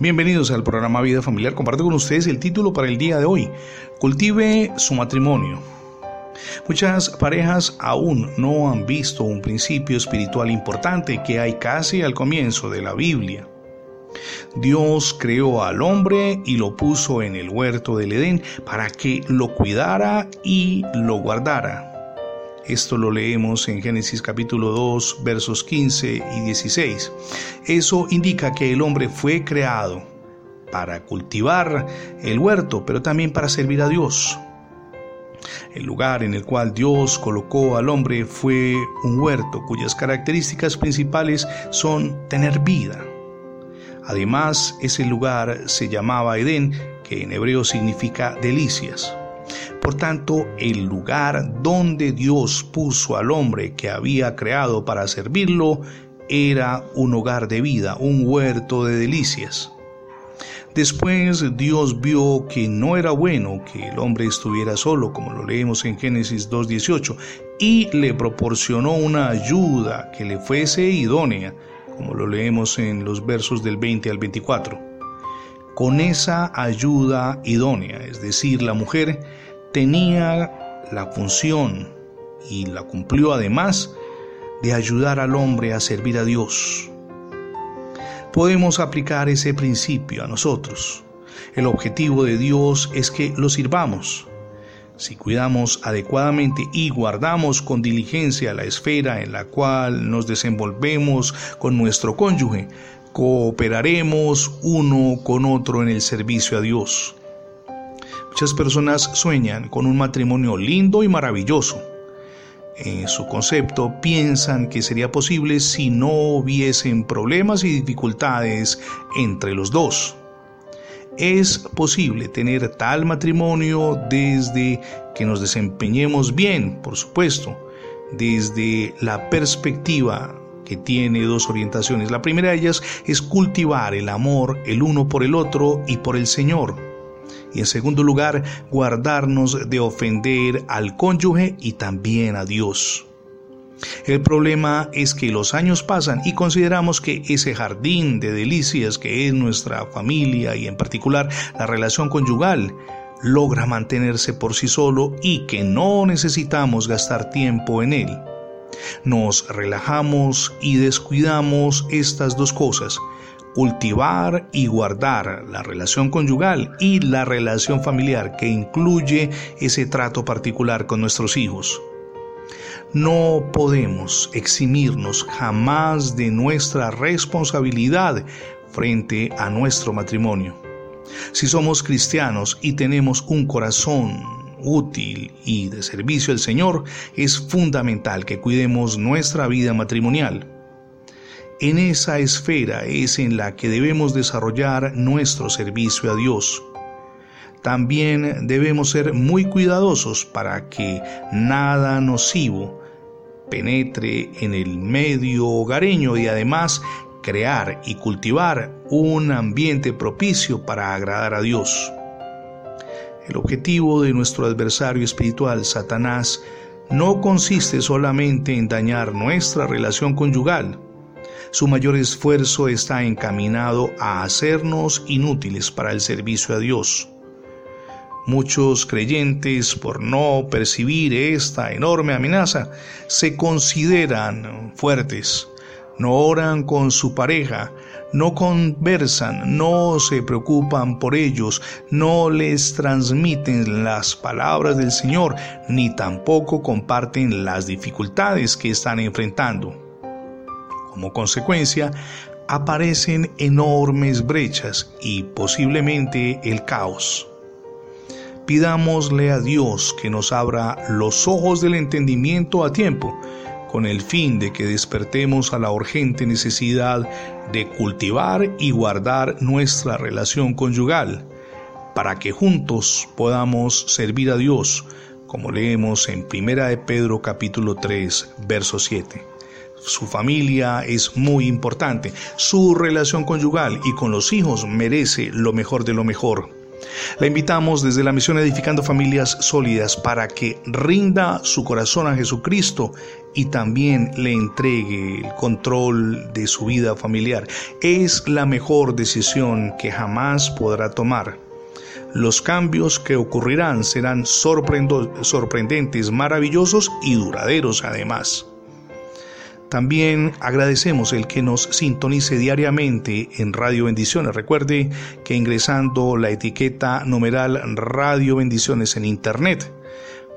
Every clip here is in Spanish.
Bienvenidos al programa Vida Familiar. Comparto con ustedes el título para el día de hoy. Cultive su matrimonio. Muchas parejas aún no han visto un principio espiritual importante que hay casi al comienzo de la Biblia. Dios creó al hombre y lo puso en el huerto del Edén para que lo cuidara y lo guardara. Esto lo leemos en Génesis capítulo 2 versos 15 y 16. Eso indica que el hombre fue creado para cultivar el huerto, pero también para servir a Dios. El lugar en el cual Dios colocó al hombre fue un huerto cuyas características principales son tener vida. Además, ese lugar se llamaba Edén, que en hebreo significa delicias. Por tanto, el lugar donde Dios puso al hombre que había creado para servirlo era un hogar de vida, un huerto de delicias. Después Dios vio que no era bueno que el hombre estuviera solo, como lo leemos en Génesis 2.18, y le proporcionó una ayuda que le fuese idónea, como lo leemos en los versos del 20 al 24. Con esa ayuda idónea, es decir, la mujer tenía la función y la cumplió además de ayudar al hombre a servir a Dios. Podemos aplicar ese principio a nosotros. El objetivo de Dios es que lo sirvamos. Si cuidamos adecuadamente y guardamos con diligencia la esfera en la cual nos desenvolvemos con nuestro cónyuge, cooperaremos uno con otro en el servicio a Dios. Muchas personas sueñan con un matrimonio lindo y maravilloso. En su concepto piensan que sería posible si no hubiesen problemas y dificultades entre los dos. Es posible tener tal matrimonio desde que nos desempeñemos bien, por supuesto, desde la perspectiva que tiene dos orientaciones. La primera de ellas es cultivar el amor el uno por el otro y por el Señor y en segundo lugar, guardarnos de ofender al cónyuge y también a Dios. El problema es que los años pasan y consideramos que ese jardín de delicias que es nuestra familia y en particular la relación conyugal logra mantenerse por sí solo y que no necesitamos gastar tiempo en él. Nos relajamos y descuidamos estas dos cosas cultivar y guardar la relación conyugal y la relación familiar que incluye ese trato particular con nuestros hijos. No podemos eximirnos jamás de nuestra responsabilidad frente a nuestro matrimonio. Si somos cristianos y tenemos un corazón útil y de servicio al Señor, es fundamental que cuidemos nuestra vida matrimonial en esa esfera es en la que debemos desarrollar nuestro servicio a Dios. También debemos ser muy cuidadosos para que nada nocivo penetre en el medio hogareño y además crear y cultivar un ambiente propicio para agradar a Dios. El objetivo de nuestro adversario espiritual, Satanás, no consiste solamente en dañar nuestra relación conyugal, su mayor esfuerzo está encaminado a hacernos inútiles para el servicio a Dios. Muchos creyentes, por no percibir esta enorme amenaza, se consideran fuertes, no oran con su pareja, no conversan, no se preocupan por ellos, no les transmiten las palabras del Señor, ni tampoco comparten las dificultades que están enfrentando. Como consecuencia, aparecen enormes brechas y posiblemente el caos. Pidámosle a Dios que nos abra los ojos del entendimiento a tiempo, con el fin de que despertemos a la urgente necesidad de cultivar y guardar nuestra relación conyugal, para que juntos podamos servir a Dios, como leemos en 1 de Pedro capítulo 3, verso 7. Su familia es muy importante. Su relación conyugal y con los hijos merece lo mejor de lo mejor. La invitamos desde la misión Edificando Familias Sólidas para que rinda su corazón a Jesucristo y también le entregue el control de su vida familiar. Es la mejor decisión que jamás podrá tomar. Los cambios que ocurrirán serán sorprendentes, maravillosos y duraderos además. También agradecemos el que nos sintonice diariamente en Radio Bendiciones. Recuerde que ingresando la etiqueta numeral Radio Bendiciones en Internet,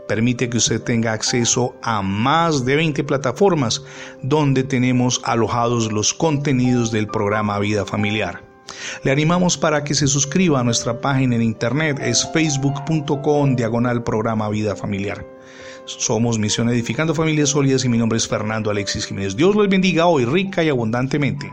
permite que usted tenga acceso a más de 20 plataformas donde tenemos alojados los contenidos del programa Vida Familiar. Le animamos para que se suscriba a nuestra página en internet, es facebook.com diagonal programa Vida Familiar. Somos Misión Edificando Familias Sólidas y mi nombre es Fernando Alexis Jiménez. Dios los bendiga hoy rica y abundantemente.